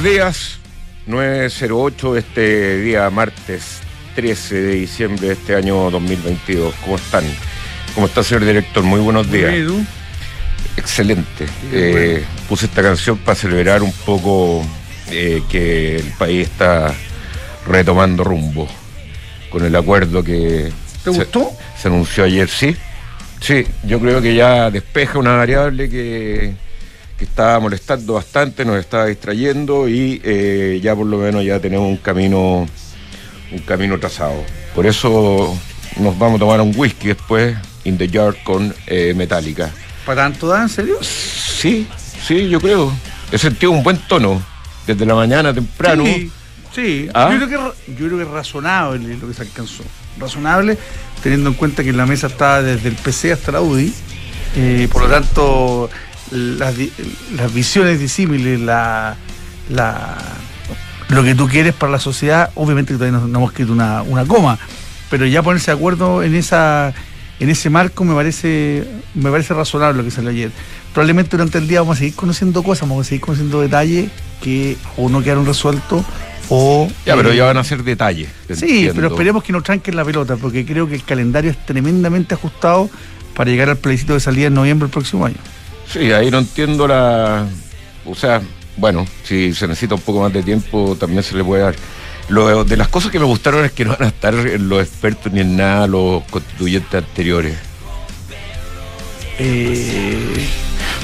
Buenos días, 908 este día martes 13 de diciembre de este año 2022. ¿Cómo están? ¿Cómo está, señor director? Muy buenos días. Excelente. Eh, puse esta canción para celebrar un poco eh, que el país está retomando rumbo con el acuerdo que ¿Te gustó? se anunció ayer, sí. Sí, yo creo que ya despeja una variable que, que estaba molestando bastante, nos estaba distrayendo y eh, ya por lo menos ya tenemos un camino, un camino trazado. Por eso nos vamos a tomar un whisky después, in the yard con eh, Metallica. ¿Para tanto da, en serio? Sí, sí, yo creo. He sentido un buen tono desde la mañana temprano. Sí, sí. ¿Ah? Yo, creo que, yo creo que es razonable lo que se alcanzó. Razonable, teniendo en cuenta que la mesa estaba desde el PC hasta la UDI. eh, por lo tanto, las, las visiones disímiles, la, la, lo que tú quieres para la sociedad, obviamente que todavía no, no hemos escrito una, una coma, pero ya ponerse de acuerdo en esa en ese marco me parece me parece razonable lo que salió ayer. Probablemente durante el día vamos a seguir conociendo cosas, vamos a seguir conociendo detalles que o no quedaron resueltos o... Ya, pero eh, ya van a ser detalles. Sí, entiendo. pero esperemos que no tranquen la pelota, porque creo que el calendario es tremendamente ajustado para llegar al plebiscito de salida en noviembre del próximo año. Sí, ahí no entiendo la. O sea, bueno, si se necesita un poco más de tiempo, también se le puede dar. Lo, de las cosas que me gustaron es que no van a estar los expertos ni en nada los constituyentes anteriores. Eh,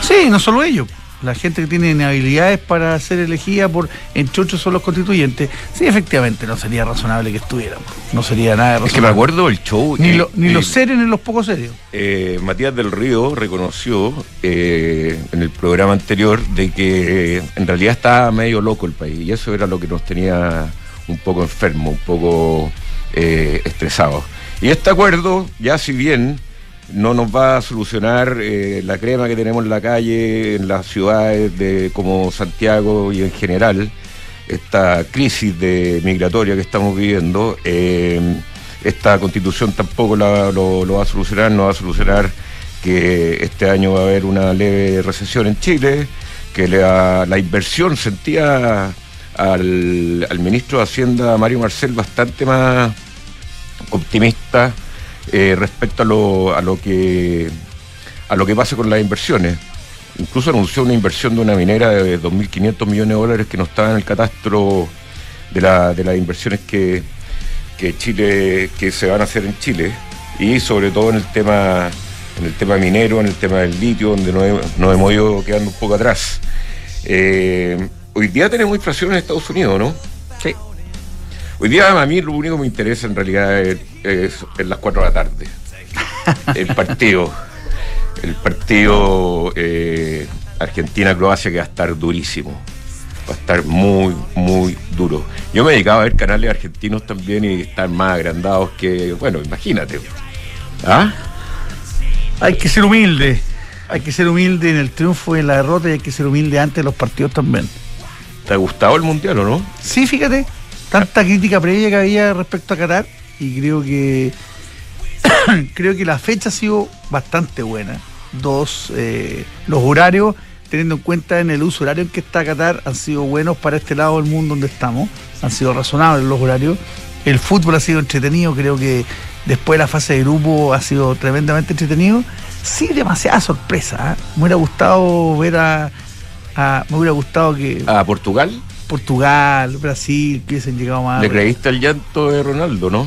sí, no solo ellos. La gente que tiene habilidades para ser elegida por, entre otros, son los constituyentes. Sí, efectivamente, no sería razonable que estuvieran. No sería nada razonable. Es que me acuerdo del show. Ni, eh, lo- ni eh, los serios ni los poco serios. eh, Matías del Río reconoció eh, en el programa anterior de que eh, en realidad estaba medio loco el país y eso era lo que nos tenía un poco enfermo, un poco eh, estresados. Y este acuerdo, ya si bien no nos va a solucionar eh, la crema que tenemos en la calle, en las ciudades de, como Santiago y en general, esta crisis migratoria que estamos viviendo, eh, esta constitución tampoco la- lo, lo va a solucionar, no va a solucionar que este año va a haber una leve recesión en Chile, que la, la inversión sentía al, al ministro de Hacienda, Mario Marcel, bastante más optimista eh, respecto a lo, a lo que a lo que pasa con las inversiones. Incluso anunció una inversión de una minera de 2.500 millones de dólares que no estaba en el catastro de, la- de las inversiones que, que Chile que se van a hacer en Chile y sobre todo en el tema en el tema minero, en el tema del litio, donde nos hemos ido quedando un poco atrás. Eh, hoy día tenemos inflación en Estados Unidos, ¿no? Sí. Hoy día a mí lo único que me interesa en realidad es, las 4 de la tarde. El partido. El partido eh, Argentina-Croacia que va a estar durísimo. Va a estar muy, muy duro. Yo me dedicaba a ver canales argentinos también y están más agrandados que, bueno, imagínate. ¿Ah? Hay que ser humilde. Hay que ser humilde en el triunfo y en la derrota y hay que ser humilde antes de los partidos también. ¿Te ha gustado el mundial o no? Sí, fíjate, tanta crítica previa que había respecto a Qatar y creo que creo que la fecha ha sido bastante buena. Dos, eh, los horarios, teniendo en cuenta en el uso horario en que está Qatar, han sido buenos para este lado del mundo donde estamos. Han sido razonables los horarios. El fútbol ha sido entretenido, creo que después de la fase de grupo ha sido tremendamente entretenido. Sí, demasiada sorpresa. ¿eh? Me hubiera gustado ver a, a- me hubiera gustado que A Portugal. Portugal, Brasil, que hubiesen llegado más. Le creíste el llanto de Ronaldo, ¿no?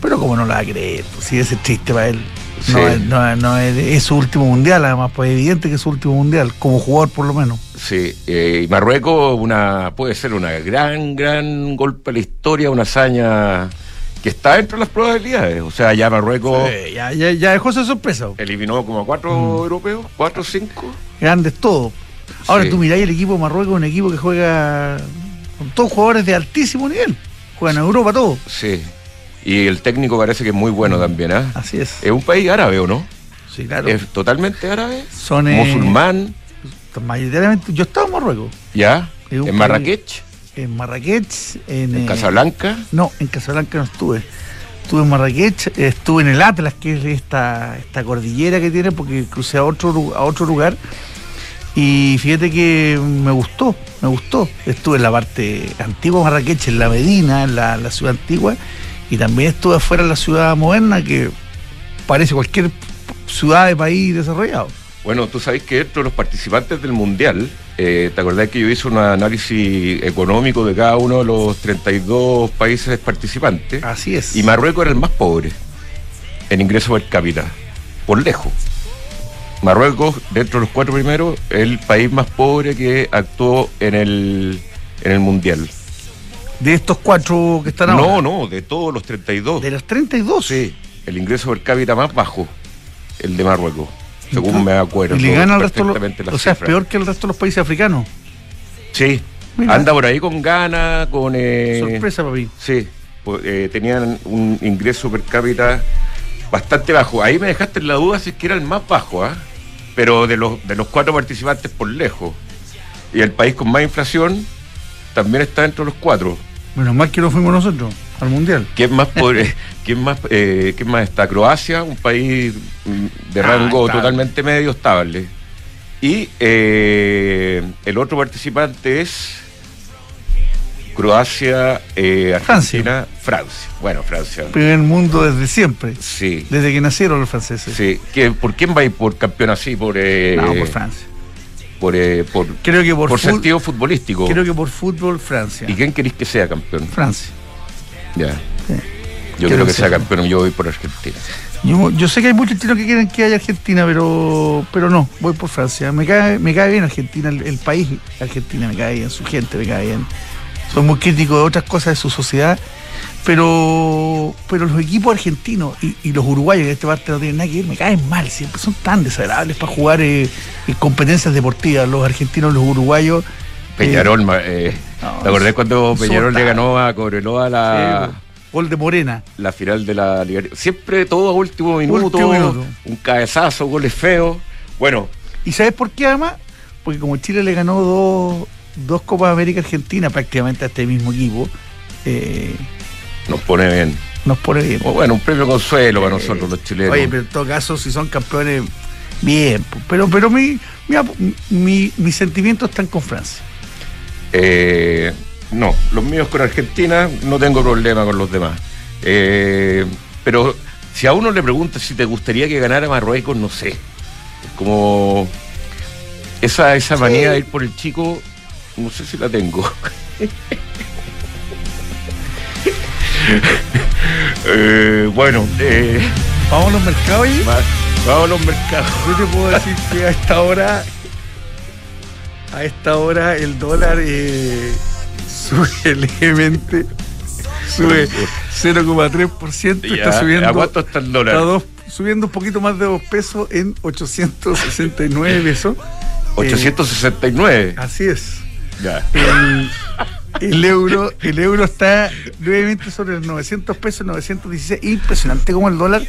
Pero como no lo va a creer, pues, si ese es triste para él. No, Sí. es, no- no es, su último mundial, además, pues es evidente que es su último mundial, como jugador por lo menos. Sí, eh, y Marruecos una, puede ser una gran, gran golpe a la historia, una hazaña que está dentro de las probabilidades. O sea, ya Marruecos Eh, ya, ya, ya dejó esa sorpresa. eliminó como a cuatro europeos, cuatro o cinco. Grandes todos. Ahora Sí. tú miráis el equipo de Marruecos, un equipo que juega con todos jugadores de altísimo nivel. Juegan en Europa todos. Sí. Y el técnico parece que es muy bueno también, ¿ah? Así es. Es un país árabe, ¿o no? Sí, claro. Es totalmente árabe. Son eh, Musulmán, mayoritariamente. Yo estaba en Marruecos. ¿ya? En país- Marrakech, En Marrakech. En, en eh, Casablanca. No, en Casablanca no estuve. Estuve en Marrakech, estuve en el Atlas, que es esta, esta cordillera que tiene, porque crucé a otro, a otro lugar. Y fíjate que me gustó, me gustó. Estuve en la parte antigua Marrakech, en la Medina, en la, ciudad antigua, y también estuve afuera en la ciudad moderna, que parece cualquier ciudad de país desarrollado. Bueno, tú sabes que dentro de los participantes del Mundial, eh, ¿te acordás que yo hice un análisis económico de cada uno de los 32 países participantes? Así es. Y Marruecos era el más pobre en ingreso per cápita, por lejos. Marruecos, dentro de los cuatro primeros, es el país más pobre que actuó en el, en el Mundial. ¿De estos cuatro que están ahora? No, no, de todos los 32. ¿De los 32? Sí, el ingreso per cápita más bajo, el de Marruecos, según me acuerdo. ¿Y le gana al resto O sea, es peor que el resto de los países africanos. Sí, anda por ahí con ganas, con... Eh, Sorpresa, papi. Sí, pues, eh, tenían un ingreso per cápita bastante bajo. Ahí me dejaste en la duda si es que era el más bajo, ¿ah? Pero de los, de los cuatro participantes por lejos. Y el país con más inflación también está dentro de los cuatro. Menos mal que no fuimos nosotros al mundial. ¿Quién más, ¿quién más, eh, ¿quién más está? Croacia, un país mm, de ah, rango totalmente medio estable. Y eh, el otro participante es Croacia, eh, Argentina, Francia. Bueno, Francia. Primer mundo desde siempre. Sí. Desde que nacieron los franceses. Sí. ¿Por quién va a ir por campeón así? Por, eh, no, por Francia. Por, eh, por, creo que por, sentido futbolístico. Creo que por fútbol, Francia. ¿Y quién queréis que sea campeón? Francia. Ya. Yo creo que sea campeón, yo voy por Argentina. Yo, sé que hay muchos chinos que quieren que haya Argentina, pero pero no, voy por Francia. Me cae, me cae bien Argentina, el, el país Argentina me cae bien, su gente me cae bien son muy críticos de otras cosas de su sociedad, pero, pero los equipos argentinos y, los uruguayos, en esta parte no tienen nada que ver, me caen mal, siempre son tan desagradables para jugar eh, en competencias deportivas, los argentinos, los uruguayos. Peñarol, eh, eh ¿te acordás cuando Peñarol le ganó a Cobreloa la... gol de Morena. La final de la Liga. Siempre todo a último minuto, un cabezazo, goles feos. Bueno. ¿Y sabes por qué además? Porque como Chile le ganó dos dos Copas América Argentina prácticamente a este mismo equipo. Eh, nos pone bien. Nos pone bien. bueno, un premio consuelo para nosotros los chilenos. Oye, pero en todo caso, si son campeones, bien. Pero, pero mi, mi, mis sentimientos están con Francia. Eh, no, los míos con Argentina no tengo problema con los demás. Eh, pero si a uno le pregunta si te gustaría que ganara Marruecos, no sé. como esa, esa manía de ir por el chico no sé si la tengo. Eh, bueno, eh, vamos a los mercados y. Vamos a los mercados. Yo te puedo decir que a esta hora. A esta hora el dólar eh, sube levemente. Sube 0,3%. Está subiendo. ¿A cuánto está el dólar? subiendo un poquito más de 2 pesos en 869 pesos. 869. así es. El, euro, el euro está nuevamente sobre los 900 pesos, 916. Impresionante como el dólar,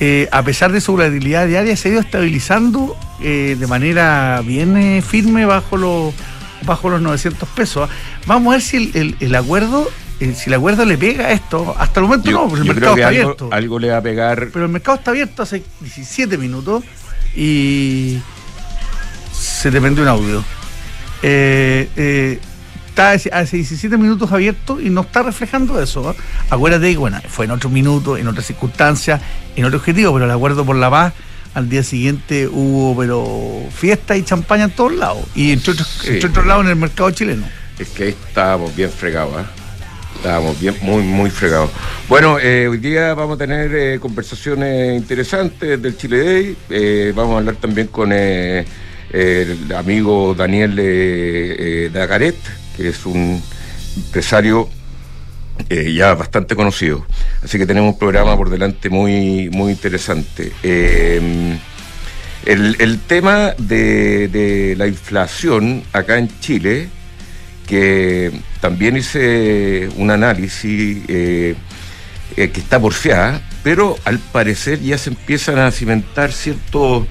eh, a pesar de su volatilidad diaria, se ha ido estabilizando eh, de manera bien eh, firme bajo los, bajo los 900 pesos. Vamos a ver si el, acuerdo si el acuerdo le pega a esto, hasta el momento no, porque el mercado está abierto. Algo le va a pegar. Pero el mercado está abierto hace 17 minutos y se te prende un audio. Eh, eh, está hace 17 minutos abierto y no está reflejando eso. Acuérdate que, bueno, fue en otro minuto, en otras circunstancias, en otro objetivo, pero el acuerdo por la paz, al día siguiente hubo pero fiesta y champaña en todos lados, y entre otros, lados en el mercado chileno. Es que ahí estábamos bien fregados, ¿eh? Estábamos bien, muy, muy fregados. Bueno, eh, hoy día vamos a tener conversaciones interesantes del Chile Day. vamos a hablar también con el amigo Daniel eh, Dagaret, que es un empresario eh, ya bastante conocido. Así que tenemos un programa por delante muy, muy interesante. Eh, el, tema de, la inflación acá en Chile, que también hice un análisis que está porfiada, pero al parecer ya se empiezan a cimentar ciertos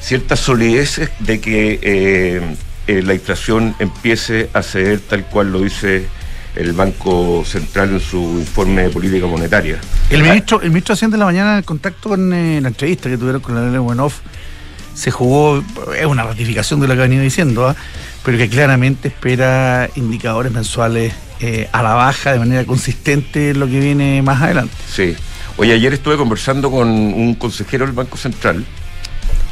cierta solidez de que eh, eh, la inflación empiece a ceder tal cual lo dice el Banco Central en su informe de política monetaria. El ministro, el ministro Hacienda de la mañana en contacto con eh, la entrevista que tuvieron con la Lele Buenoff, se jugó, es una ratificación de lo que ha venido diciendo, ¿ah? pero que claramente espera indicadores mensuales eh, a la baja de manera consistente en lo que viene más adelante. Sí. Oye, ayer estuve conversando con un consejero del Banco Central.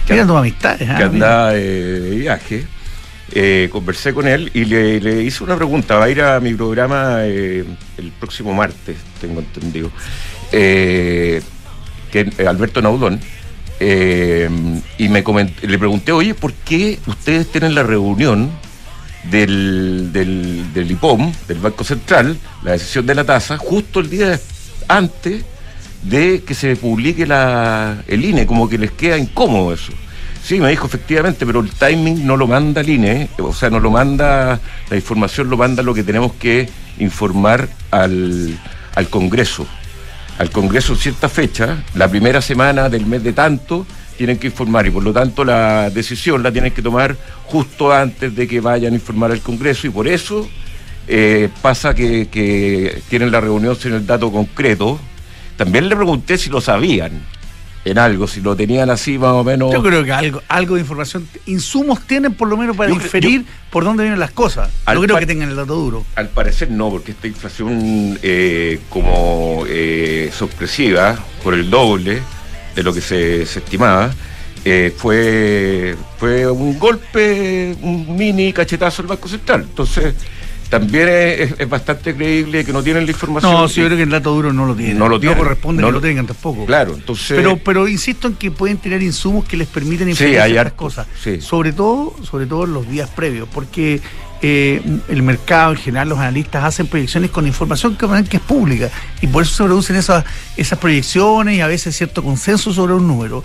Que, amistades, ¿ah? que andaba de viaje. Eh, conversé con él y le, hice una pregunta. Va a ir a mi programa eh, el próximo martes, tengo entendido. que Alberto Naudón eh, y me le pregunté, oye, ¿por qué ustedes tienen la reunión del, del, IPOM, del Banco Central, la decisión de la tasa, justo el día antes de que se publique la, el INE? Como que les queda incómodo eso. Sí, me dijo efectivamente, pero el timing no lo manda el INE, o sea, no lo manda, la información lo manda lo que tenemos que informar al, al Congreso al Congreso en cierta fecha, la primera semana del mes de tanto, tienen que informar y por lo tanto la decisión la tienen que tomar justo antes de que vayan a informar al Congreso y por eso eh, pasa que, que, tienen la reunión sin el dato concreto. También le pregunté si lo sabían en algo, si lo tenían así más o menos. Yo creo que algo, algo de información, insumos tienen por lo menos para inferir por dónde vienen las cosas. No creo que tengan el dato duro. Al parecer no, porque esta inflación eh, como eh, sorpresiva, por el doble de lo que se, estimaba, eh, fue, fue un golpe, un mini cachetazo al Banco Central. Entonces también es, bastante creíble que no tienen la información. No, sí, yo creo que el dato duro no lo tienen. No lo tienen. No corresponde que lo, tengan tampoco. Claro, entonces. Pero, pero insisto en que pueden tener insumos que les permiten informar sí, cosas. Sí. Sobre todo, sobre todo en los días previos, porque eh, el mercado en general, los analistas hacen proyecciones con información que, que es pública. Y por eso se producen esas, esas proyecciones y a veces cierto consenso sobre un número.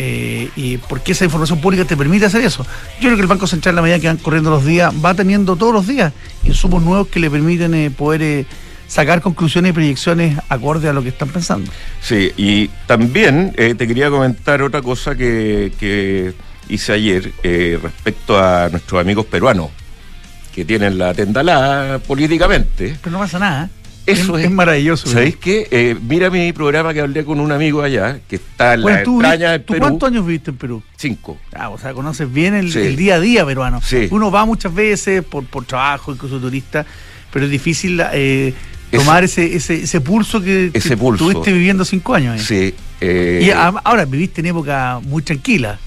Eh, y porque esa información pública te permite hacer eso. Yo creo que el Banco Central, a la medida que van corriendo los días, va teniendo todos los días insumos nuevos que le permiten eh, poder eh, sacar conclusiones y proyecciones acorde a lo que están pensando. Sí, y también te quería comentar otra cosa que, que hice ayer respecto a nuestros amigos peruanos que tienen la tendalada políticamente. Pero no pasa nada. Eso es, maravilloso. ¿Sabéis qué? Eh, mira mi programa que hablé con un amigo allá, que está en la entraña del Perú. ¿Cuántos años viviste en Perú? Cinco. Ah, o sea, conoces bien el, día a día peruano. Sí. Uno va muchas veces por, por trabajo, incluso turista, pero es difícil eh, tomar ese, ese, ese, pulso que, ese pulso. tuviste viviendo cinco años. Sí. y ahora viviste en época muy tranquila.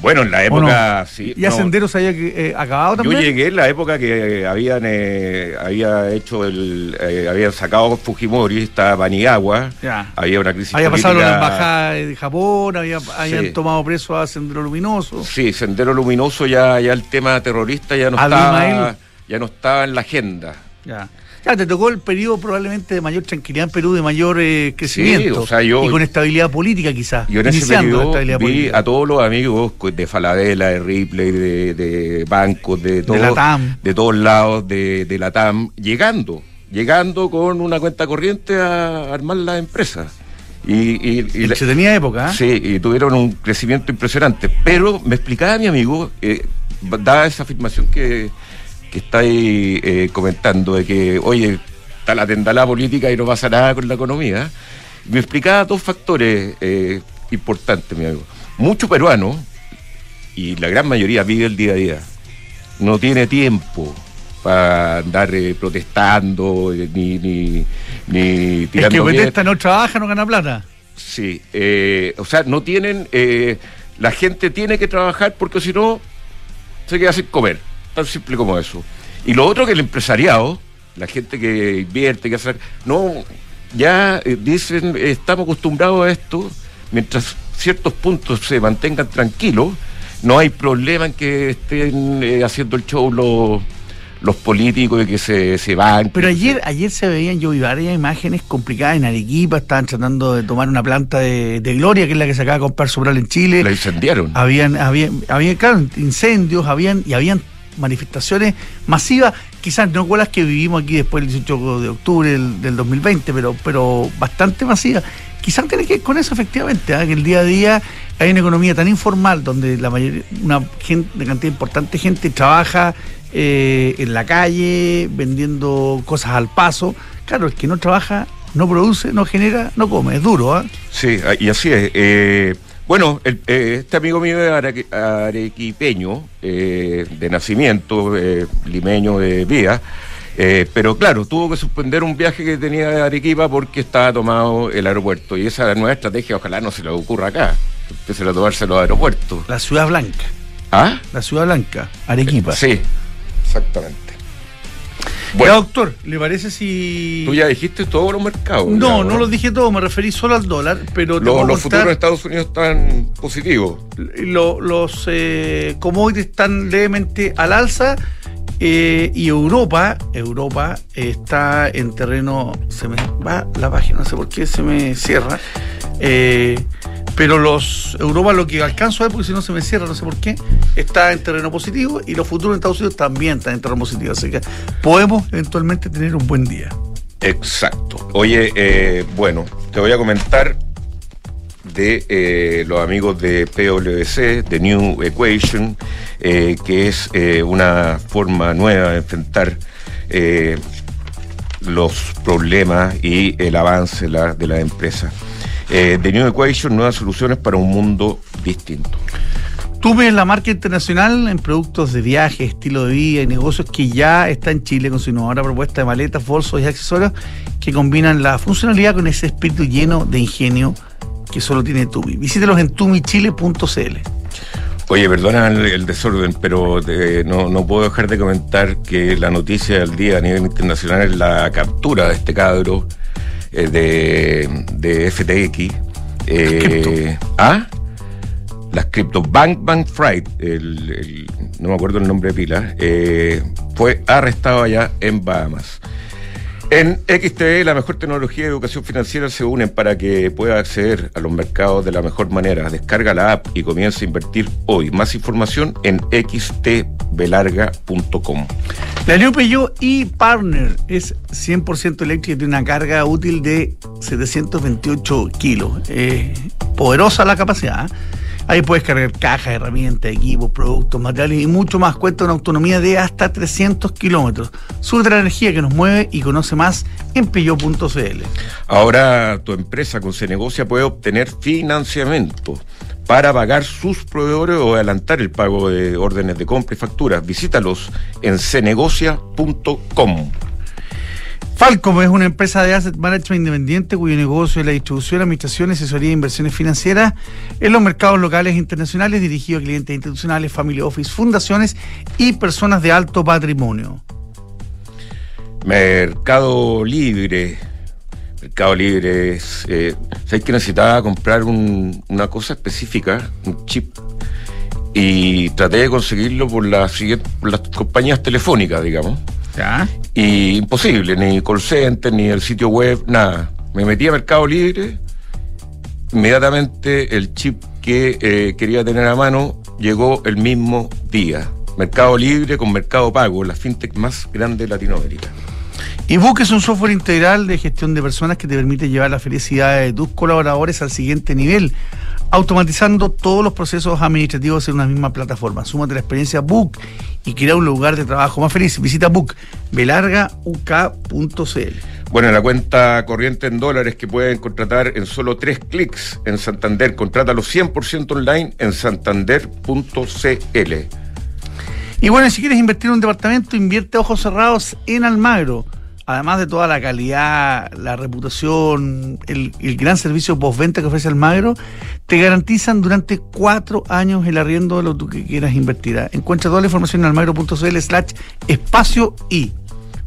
Bueno, en la época, sí. ¿Y Senderos había eh, acabado también? Yo llegué en la época que habían eh, había hecho el eh, habían sacado Fujimori, estaba Paniagua, había una crisis Había pasado la embajada de Japón, había, habían tomado preso a Sendero Luminoso. Sí, Sendero Luminoso ya, ya el tema terrorista ya no estaba ya no estaba en la agenda. Ya te tocó el periodo probablemente de mayor tranquilidad en Perú, de mayor eh, crecimiento. y con estabilidad política quizás. Yo en ese periodo vi a todos los amigos de Falabella, de Ripley, de, bancos, de, todos, de, todos lados, de, la TAM, llegando, llegando con una cuenta corriente a armar las empresas. Y, y, tenía época. ¿eh? Sí, y tuvieron un crecimiento impresionante. Pero me explicaba mi amigo, eh, daba esa afirmación que que estáis eh, comentando de que, oye, está la tendalada política y no pasa nada con la economía, me explicaba dos factores eh, importantes, mi amigo. Mucho peruano, y la gran mayoría vive el día a día, no tiene tiempo para andar eh, protestando ni, ni, ni tirando. Es que protesta no trabaja, no gana plata. Sí, o sea, no tienen. la gente tiene que trabajar porque si no, se queda sin comer tan simple como eso. Y lo otro que el empresariado, la gente que invierte, que hace... No, ya eh, dicen, estamos acostumbrados a esto, mientras ciertos puntos se mantengan tranquilos, no hay problema en que estén eh, haciendo el show los los políticos de que se, se van. Pero ayer ayer se veían, yo vi varias imágenes complicadas en Arequipa, estaban tratando de tomar una planta de, Gloria, que es la que se acaba de comprar Sobral en Chile. La incendiaron. Habían, habían, habían, claro, incendios, habían, y habían manifestaciones masivas, quizás no igual las que vivimos aquí después del 18 de octubre del, 2020, pero, pero bastante masivas. Quizás tiene que ver con eso efectivamente, ¿ah? que el día a día hay una economía tan informal donde la mayoría, una gente, una cantidad importante de gente trabaja eh, en la calle, vendiendo cosas al paso. Claro, el que no trabaja, no produce, no genera, no come, es duro. ¿ah? Sí, y así es. Eh, Bueno, el, eh, este amigo mío es arequipeño, eh, de nacimiento, eh, limeño de vida, pero claro, tuvo que suspender un viaje que tenía de Arequipa porque estaba tomado el aeropuerto. Y esa nueva estrategia ojalá no se le ocurra acá, empiece a tomarse los aeropuertos. La Ciudad Blanca. ¿Ah? La Ciudad Blanca, Arequipa. sí, exactamente. Bueno, doctor, ¿le parece si. Tú ya dijiste todos los mercados. No, no los dije todos, me referí solo al dólar, pero. los futuros de Estados Unidos están positivos. los eh, commodities están levemente al alza. Eh, y Europa, Europa está en terreno, se me va la página, no sé por qué se me cierra. Eh, pero los Europa lo que alcanzo a ver, porque si no se me cierra, no sé por qué, está en terreno positivo y los futuros en Estados Unidos también están en terreno positivo. Así que podemos eventualmente tener un buen día. Exacto. Oye, eh, bueno, te voy a comentar de eh, los amigos de PwC, de New Equation, eh, que es una forma nueva de enfrentar los problemas y el avance de la empresa. Eh, The New Equation, nuevas soluciones para un mundo distinto. Tuve la marca internacional en productos de viaje, estilo de vida y negocios que ya está en Chile con su innovadora propuesta de maletas, bolsos y accesorios que combinan la funcionalidad con ese espíritu lleno de ingenio que solo tiene Tumi. Visítelos en tumichile.cl. Oye, perdona el, desorden, pero no, no, puedo dejar de comentar que la noticia del día a nivel internacional es la captura de este cadro eh, de, de, FTX. Eh, ¿Ah? Las cripto Bank Bank Fried, no me acuerdo el nombre de pila, eh, fue arrestado allá en Bahamas. En XTE, la mejor tecnología de educación financiera se unen para que pueda acceder a los mercados de la mejor manera. Descarga la app y comienza a invertir hoy. Más información en xtbelarga.com. La New Peugeot e-Partner es 100% eléctrica y tiene una carga útil de 728 kilos. poderosa la capacidad. ¿eh? Ahí puedes cargar cajas, herramientas, equipos, productos, materiales y mucho más. Cuenta una autonomía de hasta 300 kilómetros. Sube la energía que nos mueve y conoce más en peyo.cl. Ahora tu empresa con Cenegocia puede obtener financiamiento para pagar sus proveedores o adelantar el pago de órdenes de compra y facturas. Visítalos en cenegocia.com. Falcom es una empresa de asset management independiente cuyo negocio es la distribución, administración, asesoría e inversiones financieras en los mercados locales e internacionales dirigido a clientes institucionales, family office, fundaciones y personas de alto patrimonio. Mercado Libre. Mercado Libre es. Eh, ¿Sabes que necesitaba comprar una cosa específica, un chip? Y traté de conseguirlo por, por las compañías telefónicas, digamos. Y imposible, ni call center, ni el sitio web, nada. Me metí a Mercado Libre, inmediatamente el chip que eh, quería tener a mano llegó el mismo día. Mercado Libre con Mercado Pago, la fintech más grande de Latinoamérica. ebook es un software integral de gestión de personas que te permite llevar la felicidad de tus colaboradores al siguiente nivel automatizando todos los procesos administrativos en una misma plataforma. Súmate la experiencia Book y crea un lugar de trabajo más feliz. Visita Book, belargauk.cl. Bueno, la cuenta corriente en dólares que pueden contratar en solo tres clics en Santander. Contrátalo 100% online en santander.cl. Y bueno, si quieres invertir en un departamento, invierte ojos cerrados en Almagro además de toda la calidad, la reputación, el, gran servicio postventa que ofrece Almagro, te garantizan durante cuatro años el arriendo de lo que quieras invertir. ¿ah? Encuentra toda la información en almagro.cl slash espacio y.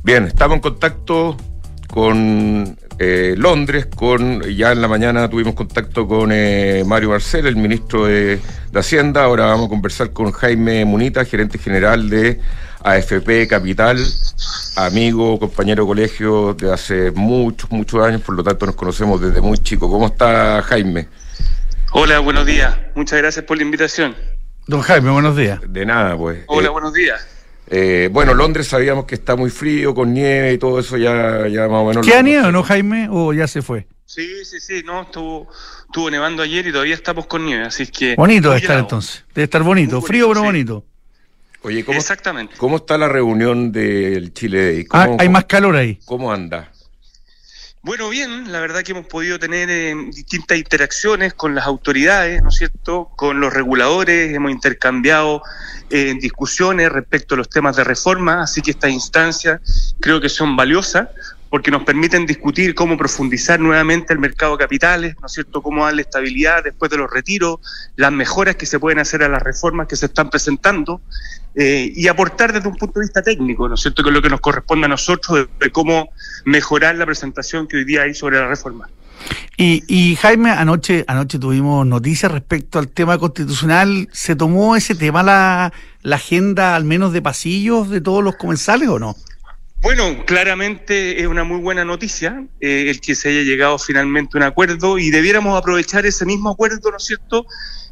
Bien, estamos en contacto con eh, Londres, con ya en la mañana tuvimos contacto con eh, Mario Marcel, el ministro de, de Hacienda, ahora vamos a conversar con Jaime Munita, gerente general de AFP Capital, amigo, compañero de colegio de hace muchos, muchos años, por lo tanto nos conocemos desde muy chico. ¿Cómo está Jaime? Hola, buenos días. Muchas gracias por la invitación. Don Jaime, buenos días. De nada, pues. Hola, eh, buenos días. Eh, bueno, Londres sabíamos que está muy frío, con nieve y todo eso ya, ya más o menos... ¿Qué nieve o no, Jaime? ¿O ya se fue? Sí, sí, sí, no, estuvo, estuvo nevando ayer y todavía estamos con nieve, así que... Bonito debe estar entonces, debe estar bonito, frío pero bonito. Oye, ¿cómo, Exactamente. ¿cómo está la reunión del Chile Day? Ah, hay más calor ahí. ¿Cómo anda? Bueno, bien, la verdad que hemos podido tener eh, distintas interacciones con las autoridades, ¿no es cierto?, con los reguladores, hemos intercambiado eh, discusiones respecto a los temas de reforma, así que estas instancias creo que son valiosas porque nos permiten discutir cómo profundizar nuevamente el mercado de capitales, ¿no es cierto?, cómo darle estabilidad después de los retiros, las mejoras que se pueden hacer a las reformas que se están presentando eh, y aportar desde un punto de vista técnico, ¿no es cierto?, que es lo que nos corresponde a nosotros de, cómo mejorar la presentación que hoy día hay sobre la reforma. Y, y, Jaime, anoche, anoche tuvimos noticias respecto al tema constitucional. ¿Se tomó ese tema la, la agenda, al menos de pasillos, de todos los comensales o no? Bueno, claramente es una muy buena noticia eh, el que se haya llegado finalmente a un acuerdo y debiéramos aprovechar ese mismo acuerdo, ¿no es cierto?,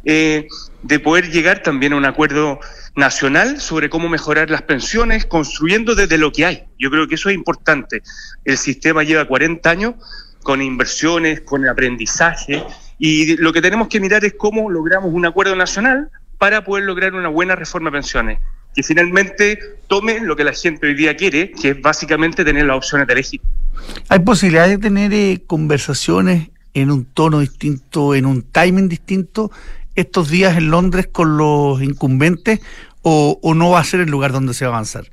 eh, de poder llegar también a un acuerdo nacional sobre cómo mejorar las pensiones, construyendo desde lo que hay. Yo creo que eso es importante. El sistema lleva 40 años con inversiones, con aprendizaje, y lo que tenemos que mirar es cómo logramos un acuerdo nacional para poder lograr una buena reforma de pensiones que finalmente tome lo que la gente hoy día quiere, que es básicamente tener la opción de elegir. ¿Hay posibilidad de tener eh, conversaciones en un tono distinto, en un timing distinto, estos días en Londres con los incumbentes, o, o no va a ser el lugar donde se va a avanzar?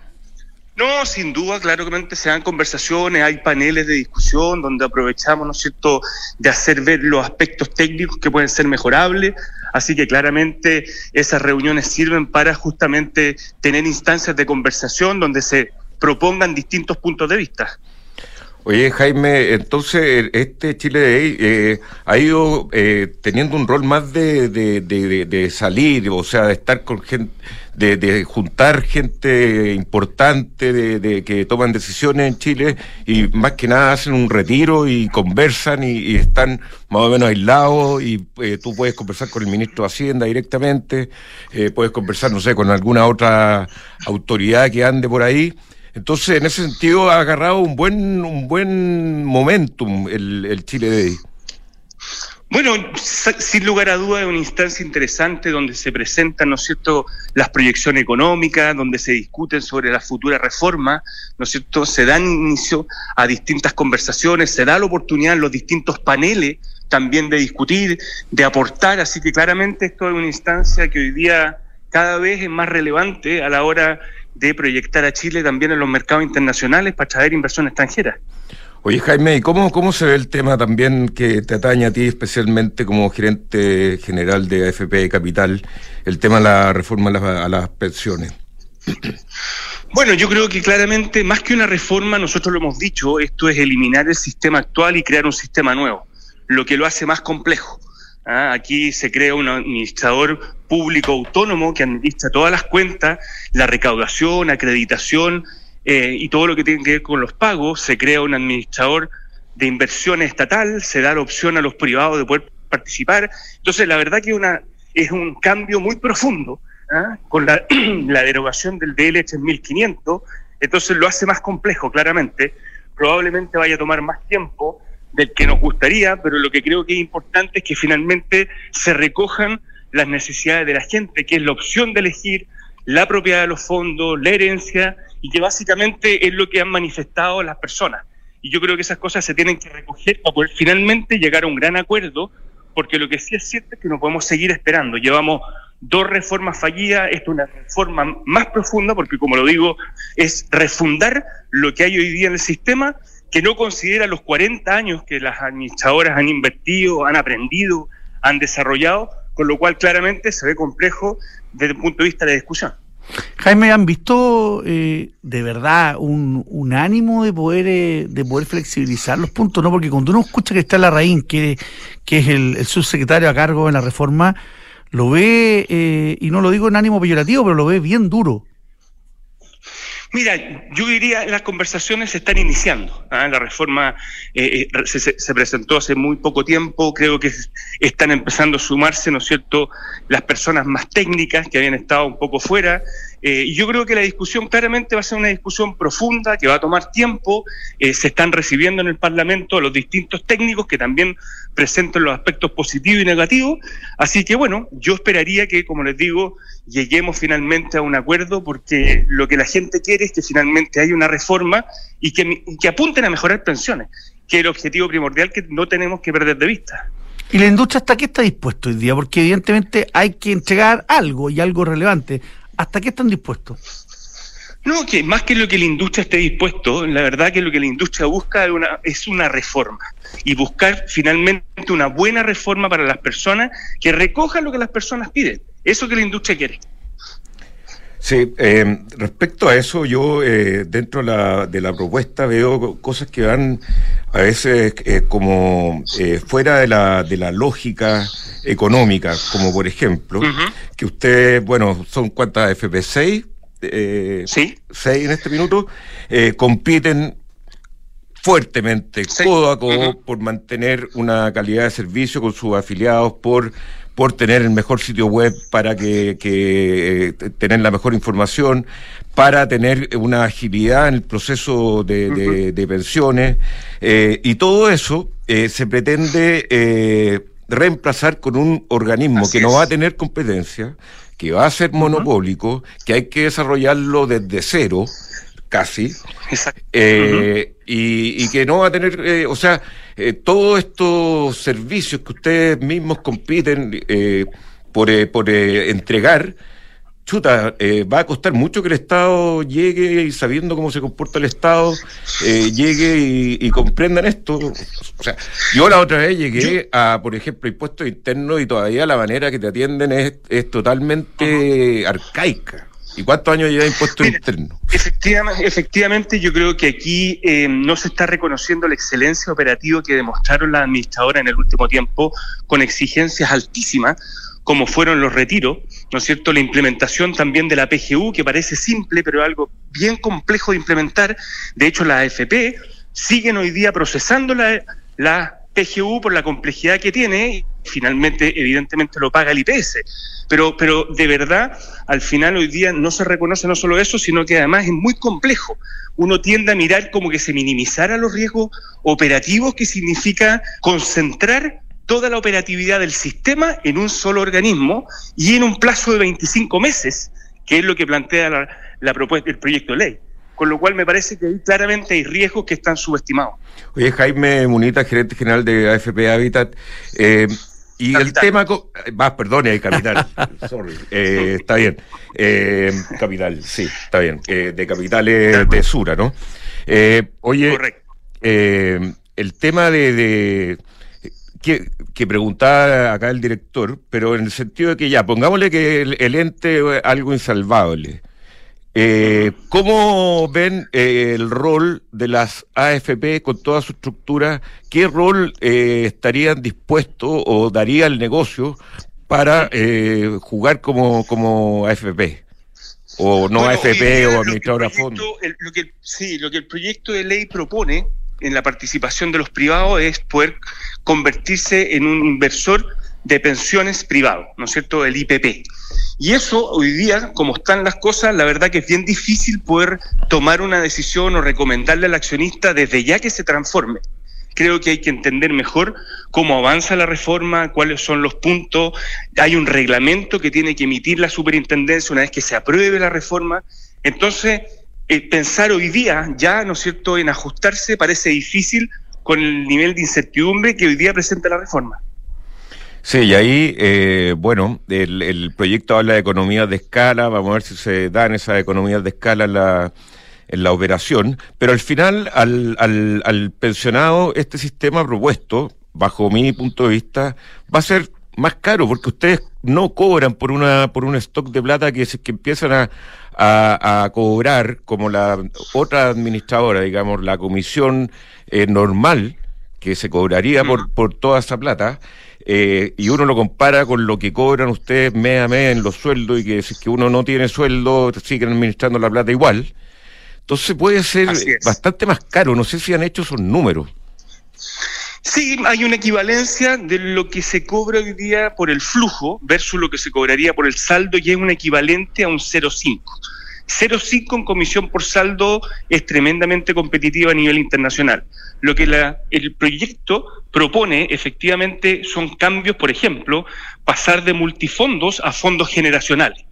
No, sin duda, claramente se dan conversaciones, hay paneles de discusión donde aprovechamos, ¿no es cierto?, de hacer ver los aspectos técnicos que pueden ser mejorables. Así que claramente esas reuniones sirven para justamente tener instancias de conversación donde se propongan distintos puntos de vista. Oye, Jaime, entonces este Chile Day eh, ha ido eh, teniendo un rol más de, de, de, salir, o sea, de estar con gente, de, juntar gente importante, de, que toman decisiones en Chile y más que nada hacen un retiro y conversan y, están más o menos aislados y eh, tú puedes conversar con el ministro de Hacienda directamente, puedes conversar, no sé, con alguna otra autoridad que ande por ahí. Entonces, en ese sentido, ha agarrado un buen, un buen momentum el, el Chile Day. Bueno, sin lugar a duda es una instancia interesante donde se presentan, ¿no es cierto?, las proyecciones económicas, donde se discuten sobre la futura reforma, ¿no es cierto?, se dan inicio a distintas conversaciones, se da la oportunidad en los distintos paneles también de discutir, de aportar, así que claramente esto es una instancia que hoy día cada vez es más relevante a la hora de proyectar a Chile también en los mercados internacionales para traer inversión extranjera. Oye Jaime, ¿y cómo, cómo se ve el tema también que te atañe a ti especialmente como gerente general de AFP Capital, el tema de la reforma a las, pensiones? Bueno, yo creo que claramente, más que una reforma, nosotros lo hemos dicho, esto es eliminar el sistema actual y crear un sistema nuevo, lo que lo hace más complejo. ¿ah? Aquí se crea un administrador público autónomo que administra todas las cuentas, la recaudación, acreditación eh, y todo lo que tiene que ver con los pagos. Se crea un administrador de inversión estatal, se da la opción a los privados de poder participar. Entonces, la verdad que una, es un cambio muy profundo ¿ah? con la, la, derogación del DLH en 1500. Entonces, lo hace más complejo, claramente. Probablemente vaya a tomar más tiempo del que nos gustaría, pero lo que creo que es importante es que finalmente se recojan las necesidades de la gente, que es la opción de elegir la propiedad de los fondos, la herencia, y que básicamente es lo que han manifestado las personas. Y yo creo que esas cosas se tienen que recoger para poder finalmente llegar a un gran acuerdo, porque lo que sí es cierto es que no podemos seguir esperando. Llevamos dos reformas fallidas, esto es una reforma más profunda, porque como lo digo, es refundar lo que hay hoy día en el sistema, que no considera los 40 años que las administradoras han invertido, han aprendido, han desarrollado, con lo cual claramente se ve complejo desde el punto de vista de la discusión. Jaime, ¿han visto eh, de verdad un, ánimo de poder eh, de poder flexibilizar los puntos? no Porque cuando uno escucha que está Larraín, que, que es el, subsecretario a cargo de la reforma, lo ve, eh, y no lo digo en ánimo peyorativo, pero lo ve bien duro. Mira, yo diría las conversaciones se están iniciando. ¿ah? La reforma eh, eh, se, presentó hace muy poco tiempo. Creo que están empezando a sumarse, ¿no es cierto?, las personas más técnicas que habían estado un poco fuera. Eh, yo creo que la discusión claramente va a ser una discusión profunda que va a tomar tiempo. se están recibiendo en el Parlamento los distintos técnicos que también presentan los aspectos positivos y negativos. Así que bueno, yo esperaría que, como les digo, lleguemos finalmente a un acuerdo porque lo que la gente quiere es que finalmente haya una reforma y que, que apunten a mejorar pensiones. que es el objetivo primordial que no tenemos que perder de vista. ¿Y la industria hasta qué está dispuesto hoy día? Porque evidentemente hay que entregar algo y algo relevante. ¿Hasta qué están dispuestos? No, que más que lo que la industria esté dispuesto, la verdad que lo que la industria busca es una, es una reforma y buscar finalmente una buena reforma para las personas que recoja lo que las personas piden. Eso que la industria quiere. Sí, eh, respecto a eso, yo eh, dentro de la, de la, propuesta veo cosas que van a veces eh, como eh, fuera de la, de la lógica económica, como por ejemplo, que ustedes, bueno, son cuántas FP6, eh, ¿Sí? seis en este minuto, eh, compiten fuertemente, codo a codo, por mantener una calidad de servicio con sus afiliados, por por tener el mejor sitio web para que, que eh, tener la mejor información, para tener una agilidad en el proceso de, de, pensiones eh, y todo eso eh, se pretende eh, reemplazar con un organismo Así que no es. va a tener competencia, que va a ser monopólico, que hay que desarrollarlo desde cero, casi, eh, y, y que no va a tener, eh, o sea, eh, todos estos servicios que ustedes mismos compiten eh, por, eh, por eh, entregar, chuta, eh, va a costar mucho que el Estado llegue y sabiendo cómo se comporta el Estado, eh, llegue y, y comprendan esto. O sea, yo la otra vez llegué a, por ejemplo, impuestos internos y todavía la manera que te atienden es, es totalmente arcaica. ¿Y cuántos años lleva impuestos Mira, internos? Efectivamente, efectivamente, yo creo que aquí eh, no se está reconociendo la excelencia operativa que demostraron las administradoras en el último tiempo con exigencias altísimas, como fueron los retiros, ¿no es cierto? La implementación también de la PGU, que parece simple, pero algo bien complejo de implementar. De hecho, las AFP siguen hoy día procesando la, la PGU por la complejidad que tiene y finalmente, evidentemente, lo paga el IPS. Pero, pero de verdad, al final hoy día no se reconoce no solo eso, sino que además es muy complejo. Uno tiende a mirar como que se minimizara los riesgos operativos, que significa concentrar toda la operatividad del sistema en un solo organismo y en un plazo de 25 meses, que es lo que plantea la, la propuesta, el proyecto de ley. Con lo cual me parece que ahí claramente hay riesgos que están subestimados. Oye, Jaime Munita, gerente general de AFP Habitat. Eh, y el tema. Va, perdone, capital. Sorry. Eh, está bien. Eh, capital, sí, está bien. Eh, de capitales de Sura, ¿no? Eh, oye, Correcto. eh, el tema de. de- que, que preguntaba acá el director, pero en el sentido de que ya, pongámosle que el, el ente es algo insalvable. Eh, ¿Cómo ven eh, el rol de las AFP con toda su estructura? ¿Qué rol eh, estarían dispuestos o daría el negocio para eh, jugar como, como AFP? O no Bueno, AFP o administradora a fondo. el- lo que sí, lo que el proyecto de ley propone en la participación de los privados es poder convertirse en un inversor de pensiones privado, ¿no es cierto?, el IPP. Y eso hoy día, como están las cosas, la verdad que es bien difícil poder tomar una decisión o recomendarle al accionista desde ya que se transforme. Creo que hay que entender mejor cómo avanza la reforma, cuáles son los puntos. Hay un reglamento que tiene que emitir la superintendencia una vez que se apruebe la reforma. Entonces, eh, pensar hoy día ya, ¿no es cierto?, en ajustarse parece difícil con el nivel de incertidumbre que hoy día presenta la reforma. Sí, y ahí, eh, bueno, el, el proyecto habla de economías de escala, vamos a ver si se dan esas economías de escala en la, en la operación, pero al final, al, al, al pensionado, este sistema propuesto, bajo mi punto de vista, va a ser más caro, porque ustedes no cobran por una por un stock de plata que, que empiezan a, a, a cobrar como la otra administradora, digamos, la comisión eh, normal que se cobraría por, por toda esa plata, eh, y uno lo compara con lo que cobran ustedes mes a mes en los sueldos, y que si es que uno no tiene sueldo, siguen administrando la plata igual. Entonces puede ser bastante más caro. No sé si han hecho esos números. Sí, hay una equivalencia de lo que se cobra hoy día por el flujo versus lo que se cobraría por el saldo y es un equivalente a un 0,5. 0,5 en comisión por saldo es tremendamente competitivo a nivel internacional. Lo que la- el proyecto propone efectivamente son cambios, por ejemplo, pasar de multifondos a fondos generacionales.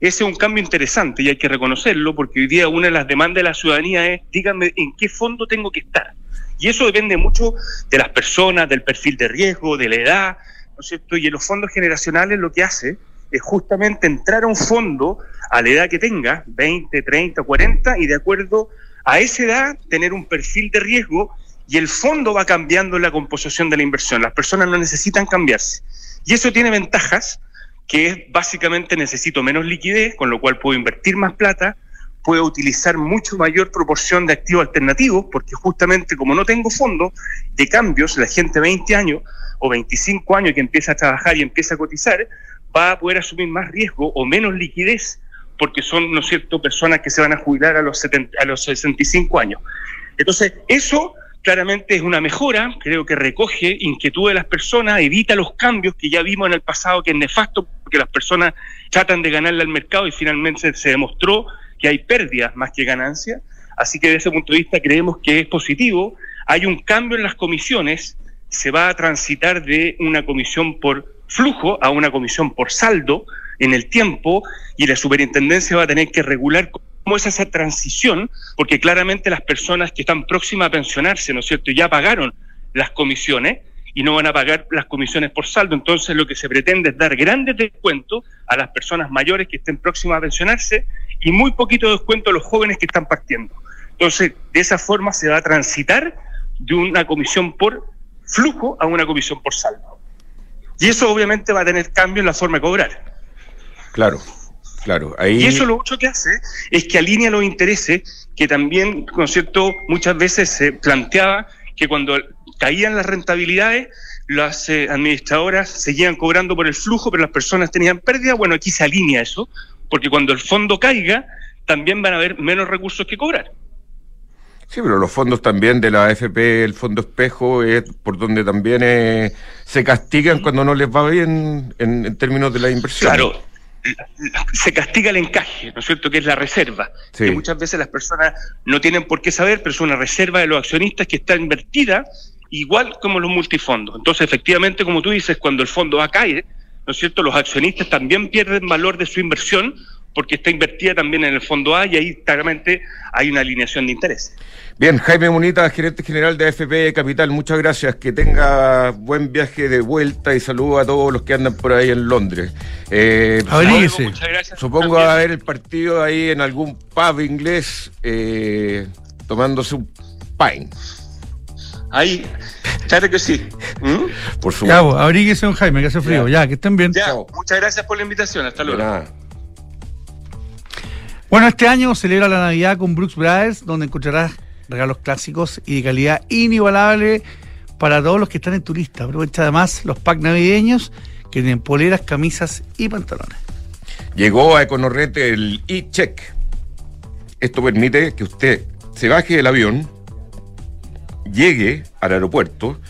Ese es un cambio interesante y hay que reconocerlo porque hoy día una de las demandas de la ciudadanía es díganme en qué fondo tengo que estar. Y eso depende mucho de las personas, del perfil de riesgo, de la edad, ¿no es cierto? Y en los fondos generacionales lo que hace es justamente entrar a un fondo a la edad que tenga, 20, 30, 40, y de acuerdo a esa edad tener un perfil de riesgo y el fondo va cambiando la composición de la inversión. Las personas no necesitan cambiarse. Y eso tiene ventajas, que es básicamente necesito menos liquidez, con lo cual puedo invertir más plata, puedo utilizar mucho mayor proporción de activos alternativos, porque justamente como no tengo fondo de cambios, la gente de 20 años o 25 años que empieza a trabajar y empieza a cotizar, va a poder asumir más riesgo o menos liquidez, porque son, ¿no es cierto?, personas que se van a jubilar a los, 70, a los 65 años. Entonces, eso claramente es una mejora, creo que recoge inquietud de las personas, evita los cambios que ya vimos en el pasado, que es nefasto, porque las personas tratan de ganarle al mercado y finalmente se demostró que hay pérdidas más que ganancias. Así que desde ese punto de vista creemos que es positivo. Hay un cambio en las comisiones, se va a transitar de una comisión por flujo a una comisión por saldo en el tiempo y la superintendencia va a tener que regular cómo es esa transición, porque claramente las personas que están próximas a pensionarse, ¿no es cierto?, ya pagaron las comisiones y no van a pagar las comisiones por saldo. Entonces lo que se pretende es dar grandes descuentos a las personas mayores que estén próximas a pensionarse y muy poquito descuento a los jóvenes que están partiendo. Entonces, de esa forma se va a transitar de una comisión por flujo a una comisión por saldo. Y eso obviamente va a tener cambio en la forma de cobrar. Claro, claro. Ahí... Y eso lo mucho que hace es que alinea los intereses que también, con cierto, muchas veces se planteaba que cuando caían las rentabilidades, las eh, administradoras seguían cobrando por el flujo, pero las personas tenían pérdida. Bueno, aquí se alinea eso, porque cuando el fondo caiga, también van a haber menos recursos que cobrar. Sí, pero los fondos también de la AFP, el fondo espejo, es por donde también eh, se castigan cuando no les va bien en, términos de la inversión. Claro, se castiga el encaje, ¿no es cierto? Que es la reserva. Que muchas veces las personas no tienen por qué saber, pero es una reserva de los accionistas que está invertida igual como los multifondos. Entonces, efectivamente, como tú dices, cuando el fondo va a caer, ¿no es cierto? Los accionistas también pierden valor de su inversión porque está invertida también en el fondo A y ahí claramente hay una alineación de interés. Bien, Jaime Munita, gerente general de AFP Capital, muchas gracias. Que tenga buen viaje de vuelta y saludo a todos los que andan por ahí en Londres. Eh, supongo a ver el partido ahí en algún pub inglés eh, tomándose un pine. Ahí, claro que sí. ¿Mm? Por supuesto. Ya, abríguese, don Jaime, que hace frío. Ya, que estén bien. Ya, muchas gracias por la invitación. Hasta luego. Bueno, este año celebra la Navidad con Brooks Brothers, donde encontrarás regalos clásicos y de calidad inigualable para todos los que están en turista. Aprovecha además los packs navideños que tienen poleras, camisas y pantalones. Llegó a Econorret el e-check. Esto permite que usted se baje del avión, llegue al aeropuerto,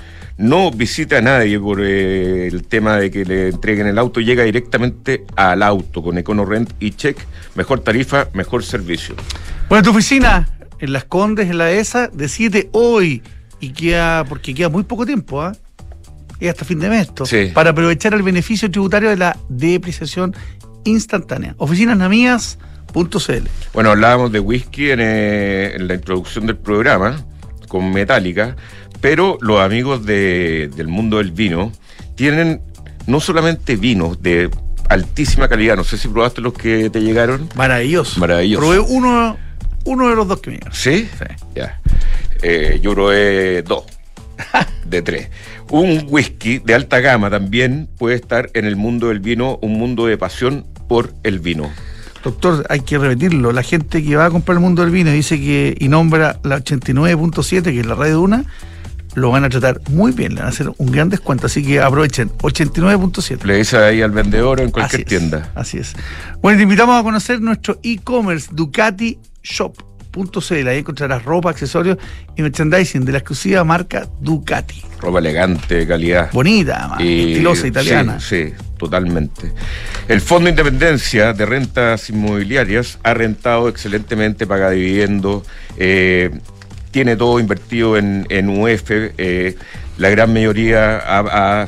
no visite a nadie por eh, el tema de que le entreguen el auto, llega directamente al auto con EconoRent y Check. Mejor tarifa, mejor servicio. Bueno, tu oficina en Las Condes, en la ESA, decide hoy y queda, porque queda muy poco tiempo, ¿ah? Y hasta fin de mes esto, para aprovechar el beneficio tributario de la depreciación instantánea. Oficinasnamías.cl. Bueno, hablábamos de whisky eh, en, la introducción del programa con Metallica, pero los amigos del mundo del vino tienen no solamente vinos de altísima calidad, no sé si probaste los que te llegaron. Maravilloso. Maravilloso. Probé uno uno de los dos que me ¿Sí? Sí. Ya. Eh, yo probé dos de tres. Un whisky de alta gama también puede estar en el mundo del vino, un mundo de pasión por el vino. Doctor, hay que repetirlo. La gente que va a comprar el mundo del vino dice que y nombra la 89.7, que es la radio de una, lo van a tratar muy bien, le van a hacer un gran descuento, así que aprovechen, 89.7. Le dice ahí al vendedor en cualquier tienda. Así es. Bueno, te invitamos a conocer nuestro e-commerce Ducati shop.cl. Ahí encontrarás ropa, accesorios y merchandising de la exclusiva marca Ducati. Ropa elegante, de calidad. Bonita, estilosa, italiana. Sí, totalmente. El Fondo de Independencia de Rentas Inmobiliarias ha rentado excelentemente, paga dividendo, eh, tiene todo invertido en, en UF. Eh, la gran mayoría ha,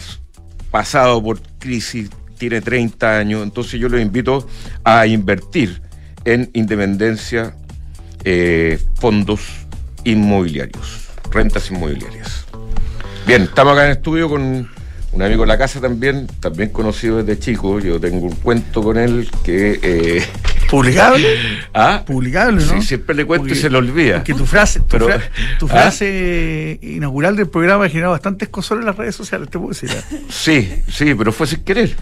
pasado por crisis, tiene 30 años, entonces yo los invito a invertir en independencia eh, fondos inmobiliarios. rentas inmobiliarias. Bien, estamos acá en estudio con un amigo de la casa también, también conocido desde chico. Yo tengo un cuento con él que. Eh, ¿Publicable? ¿Ah? Publicable, ¿no? Sí, siempre le cuento y se lo olvida. Que tu frase, tu, Pero- fra- tu ¿Ah? frase inaugural del programa ha generado bastantes cosas en las redes sociales, te puedo decir. ¿eh? Sí, sí, pero fue sin querer.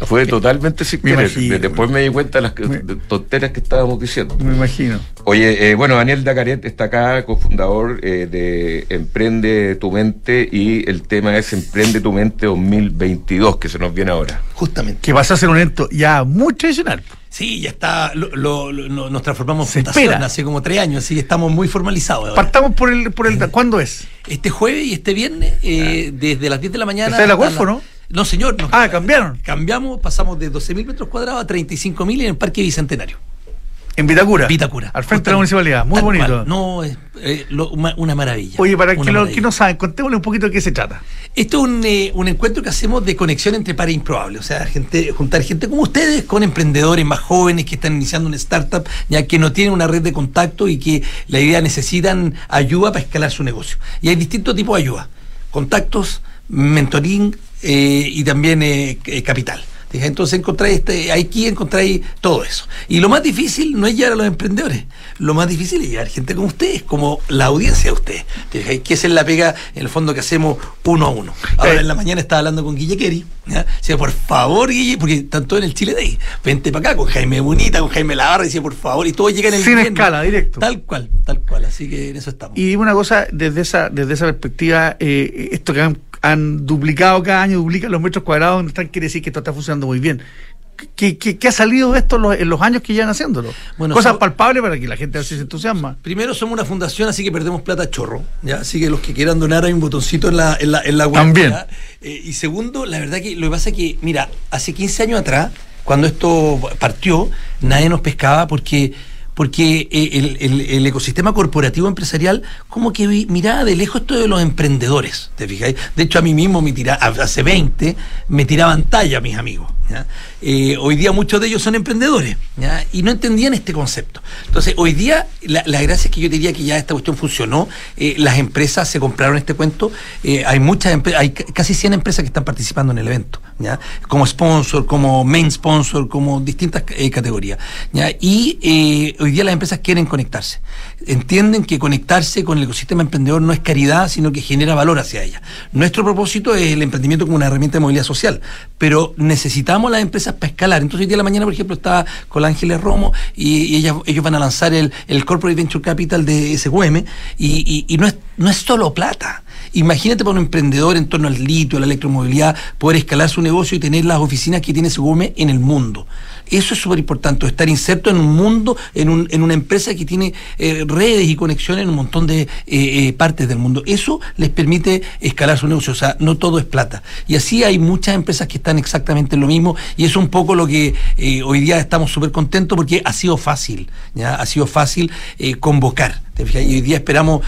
Fue totalmente sin Me querer. imagino. Después me di cuenta de las Me- tonteras que estábamos diciendo. Me imagino. Oye, eh, bueno, Daniel Dacaret está acá, cofundador eh, de Emprende tu Mente y el tema es Emprende tu Mente 2022, que se nos viene ahora. Justamente. Que vas a ser un evento ya muy tradicional. Sí, ya está, lo, lo- lo- no- nos transformamos en Se fundación espera. hace como tres años, así que estamos muy formalizados. ahora. Partamos por el, por el. ¿Cuándo es? Este jueves y este viernes, eh, desde las 10 de la mañana. ¿Está en la Golfo, no? No, señor. no. Ah, cambiaron. Cambiamos, pasamos de 12.000 metros cuadrados a 35.000 en el Parque Bicentenario. En Vitacura. Vitacura. Al frente de la municipalidad. Muy bonito. cual. No, es eh, lo- una, una maravilla. Oye, para que, lo, maravilla. que no saben, contémosle un poquito de qué se trata. Esto es un, eh, un encuentro que hacemos de conexión entre pares improbables. O sea, gente, juntar gente como ustedes con emprendedores más jóvenes que están iniciando una startup, ya que no tienen una red de contacto y que la idea necesitan ayuda para escalar su negocio. Y hay distintos tipos de ayuda: contactos, mentoring eh, y también eh, capital. ¿Te fijas? Entonces encontráis este, aquí encontráis todo eso. Y lo más difícil no es llegar a los emprendedores, lo más difícil es llegar gente como ustedes, como la audiencia de ustedes. ¿Te fijas? Que esa es la pega, en el fondo, que hacemos uno a uno. Ahora Eh. en la mañana estaba hablando con Guille Kerry, ¿ya? decía, por favor, Guille, porque están todos en el Chile Day, vente para acá con Jaime Bonita, con Jaime Lavarra, decía, por favor, y todos llegan en el Sin escala, directo. Tal cual, tal cual, así que en eso estamos. Y dime una cosa, desde esa, desde esa perspectiva, eh, esto que han, han duplicado cada año, duplican los metros cuadrados, donde están, quiere decir que esto está funcionando muy bien. ¿Qué, qué, qué ha salido de esto en los, en los años que llevan haciéndolo? Bueno, Cosas so- palpables para que la gente así se entusiasma. Primero somos una fundación, así que perdemos plata chorro. ¿ya? Así que los que quieran donar hay un botoncito en la, en la, en la web. También. Eh, y segundo, la verdad que lo que pasa es que, mira, hace 15 años atrás, cuando esto partió, nadie nos pescaba porque porque eh, el, el- el ecosistema corporativo empresarial como que miraba de lejos esto de los emprendedores, ¿te fijáis? De hecho, a mí mismo me hace 20 me tiraban talla mis amigos. ¿ya? Eh, hoy día muchos de ellos son emprendedores y no entendían este concepto. Entonces, hoy día la, la gracia es que yo diría que ya esta cuestión funcionó, eh, las empresas se compraron este cuento, eh, hay muchas hay ca- casi 100 empresas que están participando en el evento, como sponsor, como main sponsor, como distintas categorías. Y hoy día las empresas quieren conectarse. Entienden que conectarse con el ecosistema emprendedor no es caridad, sino que genera valor hacia ella. Nuestro propósito es el emprendimiento como una herramienta de movilidad social, pero necesitamos las empresas para escalar. Entonces, hoy día de la mañana, por ejemplo, estaba con Ángeles Romo y, y ellos van a lanzar el, el Corporate Venture Capital de SQM y, y- y no, es, no es solo plata. Imagínate para un emprendedor en torno al litio, a la electromovilidad, poder escalar su negocio y tener las oficinas que tiene SQM en el mundo. Eso es súper importante, estar inserto en un mundo, en, un- en una empresa que tiene eh, redes y conexiones en un montón de eh, eh, partes del mundo. Eso les permite escalar su negocio, o sea, no todo es plata. Y así hay muchas empresas que están exactamente en lo mismo y es un poco lo que hoy día estamos súper contentos porque ha sido fácil, ha sido fácil convocar. Y hoy día esperamos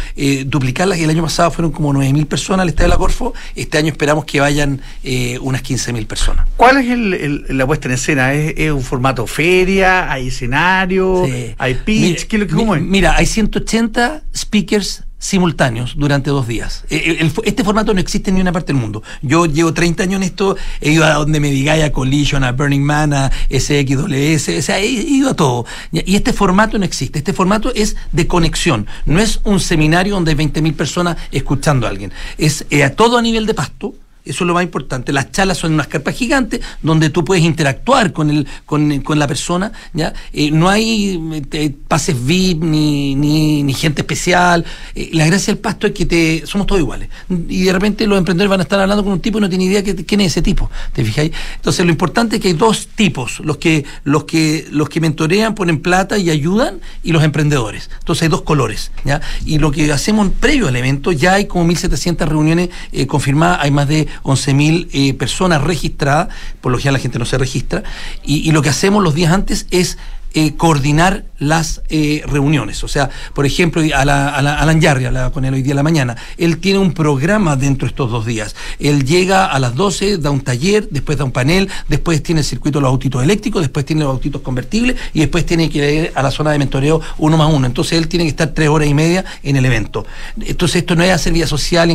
duplicarlas, que el año pasado fueron como 9.000 personas al Estadio de la Corfo, este año esperamos que vayan eh, unas 15.000 personas. ¿Cuál es el, el- la puesta en escena? ¿Es, es un formato feria? ¿Hay escenario? Sí. ¿Hay pitch? Mira, ¿Qué cómo es? Mira, hay 180 speakers simultáneos durante dos días. Eh, el- este formato no existe en ni una parte del mundo. Yo llevo 30 años en esto, he ido a donde me digáis, a Collision, a Burning Man, a SXWS, o sea, he ido a todo. Y este formato no existe. Este formato es de conexión. No es un seminario donde hay 20.000 personas escuchando a alguien. Es eh, a todo a nivel de pasto. Eso es lo más importante. Las charlas son unas carpas gigantes donde tú puedes interactuar con el, con, con la persona. ¿ya? Eh, no hay eh, te- pases VIP ni, ni, ni gente especial. Eh, la gracia del pasto es que te, somos todos iguales. Y de repente los emprendedores van a estar hablando con un tipo y no tienen idea que, quién es ese tipo. ¿Te fijáis? Entonces lo importante es que hay dos tipos. Los que, los que, los que mentorean, ponen plata y ayudan y los emprendedores. Entonces hay dos colores. ¿ya? Y lo que hacemos previo al evento, ya hay como 1.700 reuniones eh, confirmadas, hay más de 11.000 eh, personas registradas, por lo general la gente no se registra, y, lo que hacemos los días antes es eh, coordinar las eh, reuniones. O sea, por ejemplo, a, la, a, la, Alan Yarri, hablaba con él hoy día en la mañana, él tiene un programa dentro de estos dos días. Él llega a las 12, da un taller, después da un panel, después tiene el circuito de los autitos eléctricos, después tiene los autitos convertibles y después tiene que ir a la zona de mentoreo uno más uno. Entonces él tiene que estar tres horas y media en el evento. Entonces esto no es hacer vía social,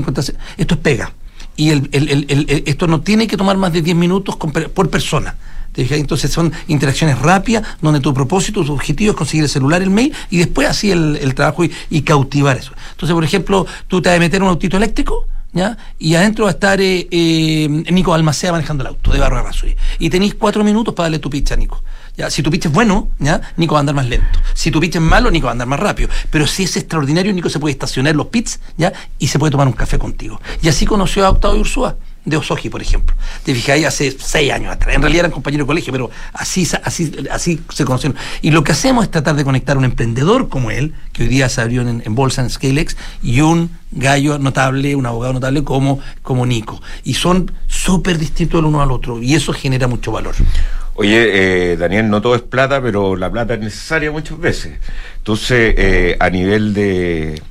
esto es pega. Y el, el, esto no tiene que tomar más de 10 minutos por persona. Entonces son interacciones rápidas donde tu propósito, tu objetivo es conseguir el celular, el mail y después así el, trabajo y, cautivar eso. Entonces, por ejemplo, tú te vas a meter un autito eléctrico, ¿Ya? Y adentro va a estar eh, eh, Nico Almacea manejando el auto de Barro de Y tenéis cuatro minutos para darle tu pitch a Nico. Si tu pitch es bueno, ¿ya? Nico va a andar más lento. Si tu pitch es malo, Nico va a andar más rápido. Pero si es extraordinario, Nico se puede estacionar los pits ¿ya? y se puede tomar un café contigo. Y así conoció a Octavio Ursúa de Osoji, por ejemplo. Te fijáis, hace seis años atrás. En realidad eran compañeros de colegio, pero así, así, así se conocieron. Y lo que hacemos es tratar de conectar un emprendedor como él, que hoy día se abrió en, Bolsa en Scalex, y un gallo notable, un abogado notable como, como Nico. Y son súper distintos el uno al otro, y eso genera mucho valor. Oye, eh, Daniel, no todo es plata, pero la plata es necesaria muchas veces. Entonces, eh, a nivel de,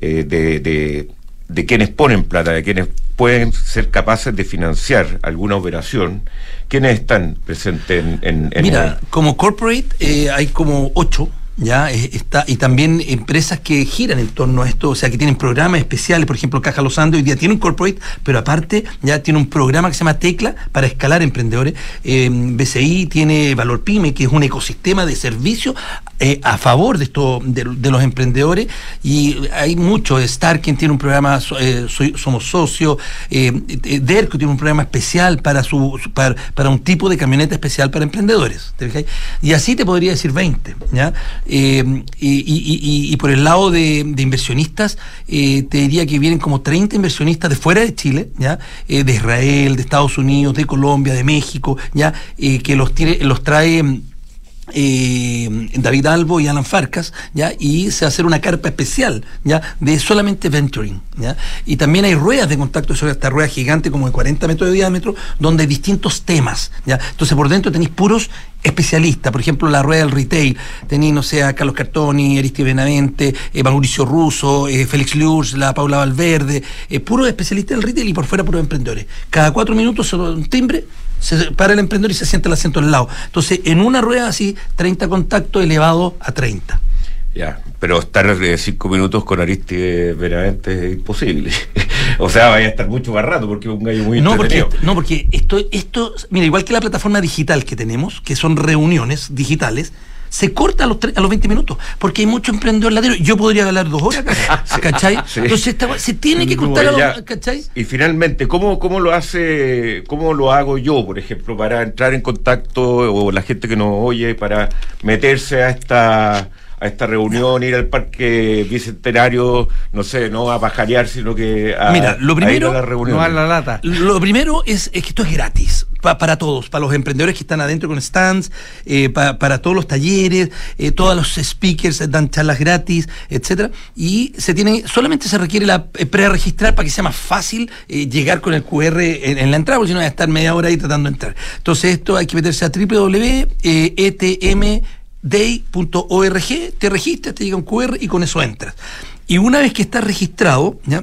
eh, de, de quienes ponen plata, de quienes pueden ser capaces de financiar alguna operación, ¿quiénes están presentes en, en, Mira, como corporate eh, hay como ocho ya eh, está y también empresas que giran en torno a esto, o sea, que tienen programas especiales, por ejemplo, Caja Los Andes hoy día tiene un corporate, pero aparte ya tiene un programa que se llama Tecla para escalar emprendedores. Eh, BCI tiene Valor Pyme, que es un ecosistema de servicio eh, a favor de esto de, los emprendedores y hay muchos, Starken tiene un programa somos socios, Derco tiene un programa especial para su para, para, un tipo de camioneta especial para emprendedores. y así te podría decir 20, ¿ya? Eh, y, por el lado de, inversionistas, eh, te diría que vienen como 30 inversionistas de fuera de Chile, ¿ya? Eh, de Israel, de Estados Unidos, de Colombia, de México, ¿ya? que los, tiene, los trae eh, David Albo y Alan Farcas, ¿ya? y se va a hacer una carpa especial ¿ya? de solamente venturing. ¿ya? Y también hay ruedas de contacto sobre esta rueda gigante como de 40 metros de diámetro, donde hay distintos temas. ¿ya? Entonces por dentro tenéis puros especialistas, por ejemplo la rueda del retail, tenéis, no sé, a Carlos Cartoni, Aristide Benavente, eh, Mauricio Russo, eh, Félix Lurz, la Paula Valverde, eh, puros especialistas del retail y por fuera puros emprendedores. Cada cuatro minutos se un timbre se para el emprendedor y se siente el asiento al lado. Entonces, en una rueda así, 30 contactos elevado a 30. Ya, pero estar de cinco minutos con Aristide veramente es imposible. o sea, vaya a estar mucho más rato porque es un gallo muy no porque, no, porque esto, esto, mira, igual que la plataforma digital que tenemos, que son reuniones digitales, se corta a los, a los 20 minutos, porque hay mucho emprendedor ladero. Yo podría hablar dos horas, ¿cachai? Entonces se tiene que cortar a los, ¿cachai? Y finalmente, ¿cómo, ¿cómo lo hace, cómo lo hago yo, por ejemplo, para entrar en contacto, o la gente que nos oye, para meterse a esta a esta reunión, ir al parque bicentenario, no sé, no a pajarear, sino que a, Mira, lo primero, a la reunión. No a la lata. Lo primero es, que esto es gratis para todos, para los emprendedores que están adentro con stands, eh, para todos los talleres, eh, todos los speakers dan charlas gratis, etcétera. Y se tiene, solamente se requiere la eh, pre-registrar para que sea más fácil llegar con el QR en, la entrada, porque si no va a estar media hora ahí tratando de entrar. Entonces esto hay que meterse a www.etm day.org, te registras, te llega un QR y con eso entras. Y una vez que estás registrado, ¿ya?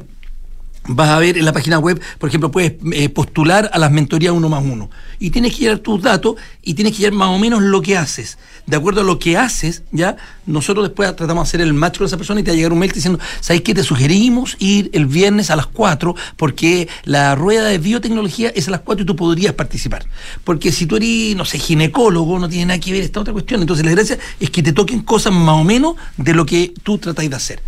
vas a ver en la página web, por ejemplo, puedes eh, postular a las mentorías uno más uno. Y tienes que llevar tus datos y tienes que llevar más o menos lo que haces. De acuerdo a lo que haces, ya, nosotros después tratamos de hacer el match con esa persona y te va a llegar un mail diciendo, ¿sabes qué? Te sugerimos ir el viernes a las 4 porque la rueda de biotecnología es a las 4 y tú podrías participar. Porque si tú eres, no sé, ginecólogo, no tiene nada que ver esta otra cuestión. Entonces la gracia es que te toquen cosas más o menos de lo que tú tratáis de hacer.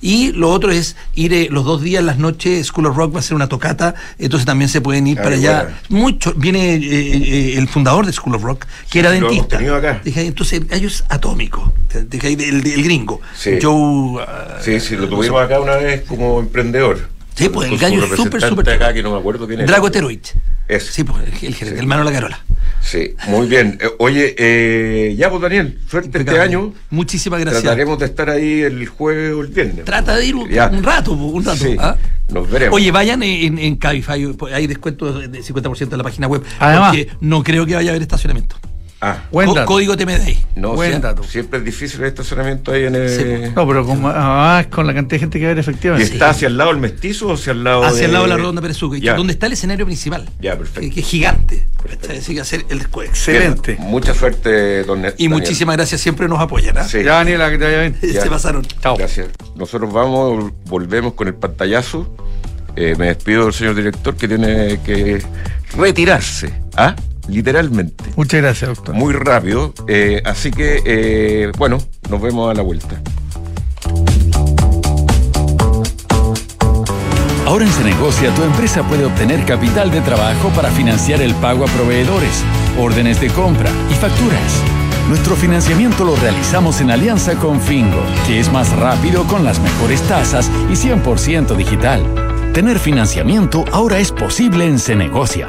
Y lo otro es ir eh, los dos días, las noches, School of Rock va a ser una tocata, entonces también se pueden ir para allá. Mucho, viene eh, eh, el fundador de School of Rock, que era dentista. Acá. Entonces, ellos atómico, el, el, gringo. Sí. Joe. sí, sí, lo tuvimos acá una vez como emprendedor. Sí, pues el gallo súper, súper. acá que no me acuerdo quién Drago Teroid. Es. Sí, pues el, el, el hermano La Carola. Sí, muy bien. Eh, oye, eh, ya pues Daniel, suerte este año. Muchísimas gracias. Trataremos de estar ahí el jueves o el viernes. Trata de ir un, rato, un rato. Sí, ¿ah? Nos veremos. Oye, vayan en, en Cabify, hay descuento de 50% en la página web. Además, porque no creo que vaya a haber estacionamiento. Ah, dato. código TMDI. no, dato. siempre es difícil el estacionamiento ahí en el... Sí. No, pero como, ah, con la cantidad de gente que va a haber ¿Y efectivamente. está hacia el lado del mestizo o hacia el lado Hacia el lado de la redonda Pérez Ucay, Ya. donde está el escenario principal. Ya, perfecto. que es gigante. Que hacer el. Excelente. Bien, Mucha suerte, don Ne- Y Daniel. muchísimas gracias, siempre nos apoyan. ¿ah? Sí. Ya, Daniela, que te vaya bien. Ya. Se pasaron. Chao. Gracias. Nosotros vamos, volvemos con el pantallazo. Eh, me despido del señor director que tiene que retirarse. ¿Ah? Literalmente. Muchas gracias, doctor. Muy rápido. Eh, así que, eh, bueno, nos vemos a la vuelta. Ahora en Cenegocia tu empresa puede obtener capital de trabajo para financiar el pago a proveedores, órdenes de compra y facturas. Nuestro financiamiento lo realizamos en alianza con Fingo, que es más rápido con las mejores tasas y 100% digital. Tener financiamiento ahora es posible en Cenegocia.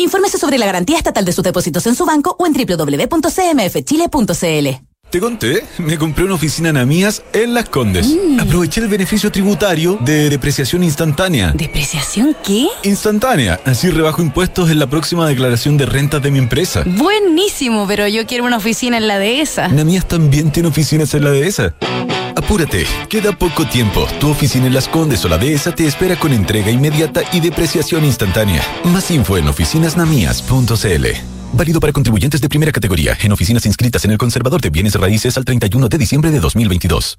Infórmese sobre la garantía estatal de sus depósitos en su banco o en www.cmfchile.cl. Te conté, me compré una oficina Namías en Las Condes. Aproveché el beneficio tributario de depreciación instantánea. ¿Depreciación qué? Instantánea, así rebajo impuestos en la próxima declaración de rentas de mi empresa. Buenísimo, pero yo quiero una oficina en la dehesa. Namías también tiene oficinas en la dehesa. Apúrate, queda poco tiempo. Tu oficina en Las Condes o la dehesa te espera con entrega inmediata y depreciación instantánea. Más info en oficinasnamías.cl. Válido para contribuyentes de primera categoría en oficinas inscritas en el Conservador de Bienes Raíces al 31 de diciembre de 2022.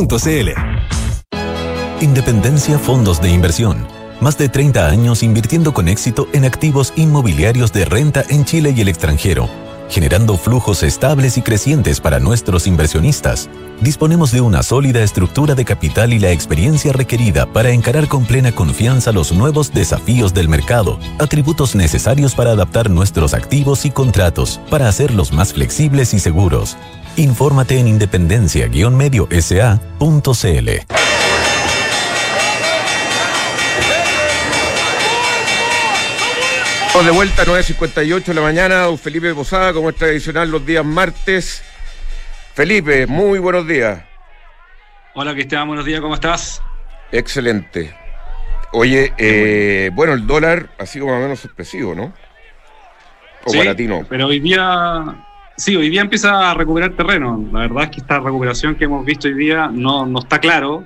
Peugeot.cl. Independencia Fondos de Inversión. Más de 30 años invirtiendo con éxito en activos inmobiliarios de renta en Chile y el extranjero, generando flujos estables y crecientes para nuestros inversionistas. Disponemos de una sólida estructura de capital y la experiencia requerida para encarar con plena confianza los nuevos desafíos del mercado, atributos necesarios para adaptar nuestros activos y contratos, para hacerlos más flexibles y seguros. Infórmate en independencia-mediosa.cl. Estamos de vuelta a 9.58 de la mañana, don Felipe Posada, como es tradicional los días martes. Felipe, muy buenos días. Hola Cristian, buenos días, ¿cómo estás? Excelente. Oye, eh, bueno, el dólar ha sido más o menos expresivo, ¿no? O sí, Pero hoy día, sí, hoy día empieza a recuperar terreno. La verdad es que esta recuperación que hemos visto hoy día no, no está claro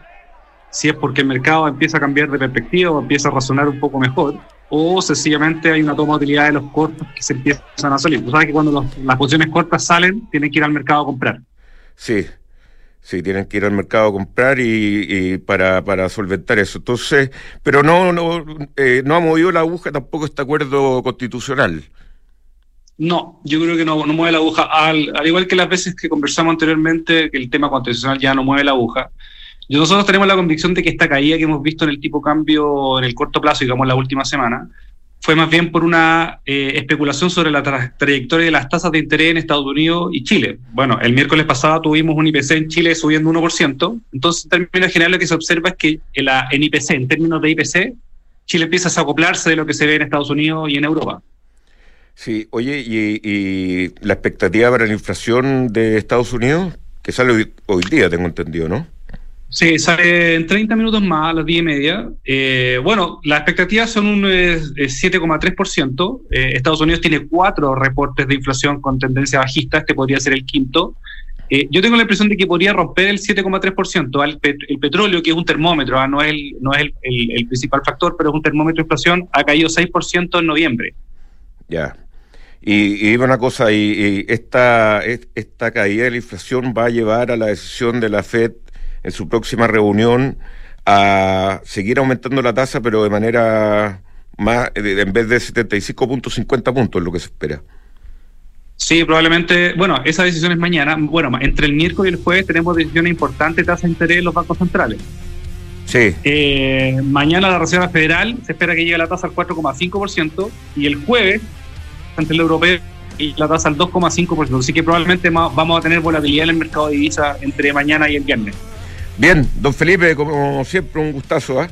si es porque el mercado empieza a cambiar de perspectiva o empieza a razonar un poco mejor o sencillamente hay una toma de utilidad de los cortos que se empiezan a salir. Tú sabes que cuando las posiciones cortas salen, tienen que ir al mercado a comprar. Sí, sí, tienen que ir al mercado a comprar y, para, para, solventar eso. Entonces, pero no, no, eh, no ha movido la aguja tampoco este acuerdo constitucional. No, yo creo que no, no mueve la aguja. Al, al, igual que las veces que conversamos anteriormente, que el tema constitucional ya no mueve la aguja. Nosotros tenemos la convicción de que esta caída que hemos visto en el tipo cambio en el corto plazo, digamos la última semana, fue más bien por una eh, especulación sobre la trayectoria de las tasas de interés en Estados Unidos y Chile. Bueno, el miércoles pasado tuvimos un IPC en Chile subiendo 1%, entonces en términos generales lo que se observa es que en, IPC, en términos de IPC, Chile empieza a acoplarse de lo que se ve en Estados Unidos y en Europa. Sí, oye, y, la expectativa para la inflación de Estados Unidos, que sale hoy, hoy día, tengo entendido, ¿no? Sí, sale en 30 minutos más, a las 10 y media. Eh, bueno, las expectativas son un 7,3%. Eh, eh, Estados Unidos tiene cuatro reportes de inflación con tendencia bajista, este podría ser el quinto. yo tengo la impresión de que podría romper el 7,3%. El, el petróleo, que es un termómetro, ¿ah? no es, el, no es el, principal factor, pero es un termómetro de inflación, ha caído 6% en noviembre. Ya. Y, y una cosa, y, y esta, esta caída de la inflación va a llevar a la decisión de la FED en su próxima reunión a seguir aumentando la tasa, pero de manera más, en vez de 75.50 puntos, es lo que se espera. Sí, probablemente, bueno, esa decisión es mañana. Bueno, entre el miércoles y el jueves tenemos decisiones importantes de tasa de interés en los bancos centrales. Sí. Eh, mañana la Reserva Federal se espera que llegue la tasa al 4,5% y el jueves ante el europeo y la tasa al 2,5%. Así que probablemente vamos a tener volatilidad en el mercado de divisas entre mañana y el viernes. Bien, don Felipe, como siempre, un gustazo, ¿eh?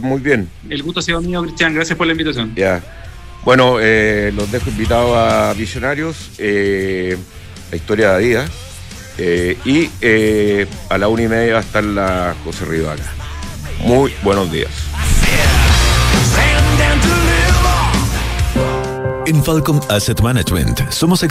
muy bien. El gusto ha sido mío, Cristian, gracias por la invitación. Ya. Bueno, eh, los dejo invitados a Visionarios, eh, la historia de día eh, y eh, a la una y media va a estar la José Rivara. Muy buenos días. En Falcom Asset Management somos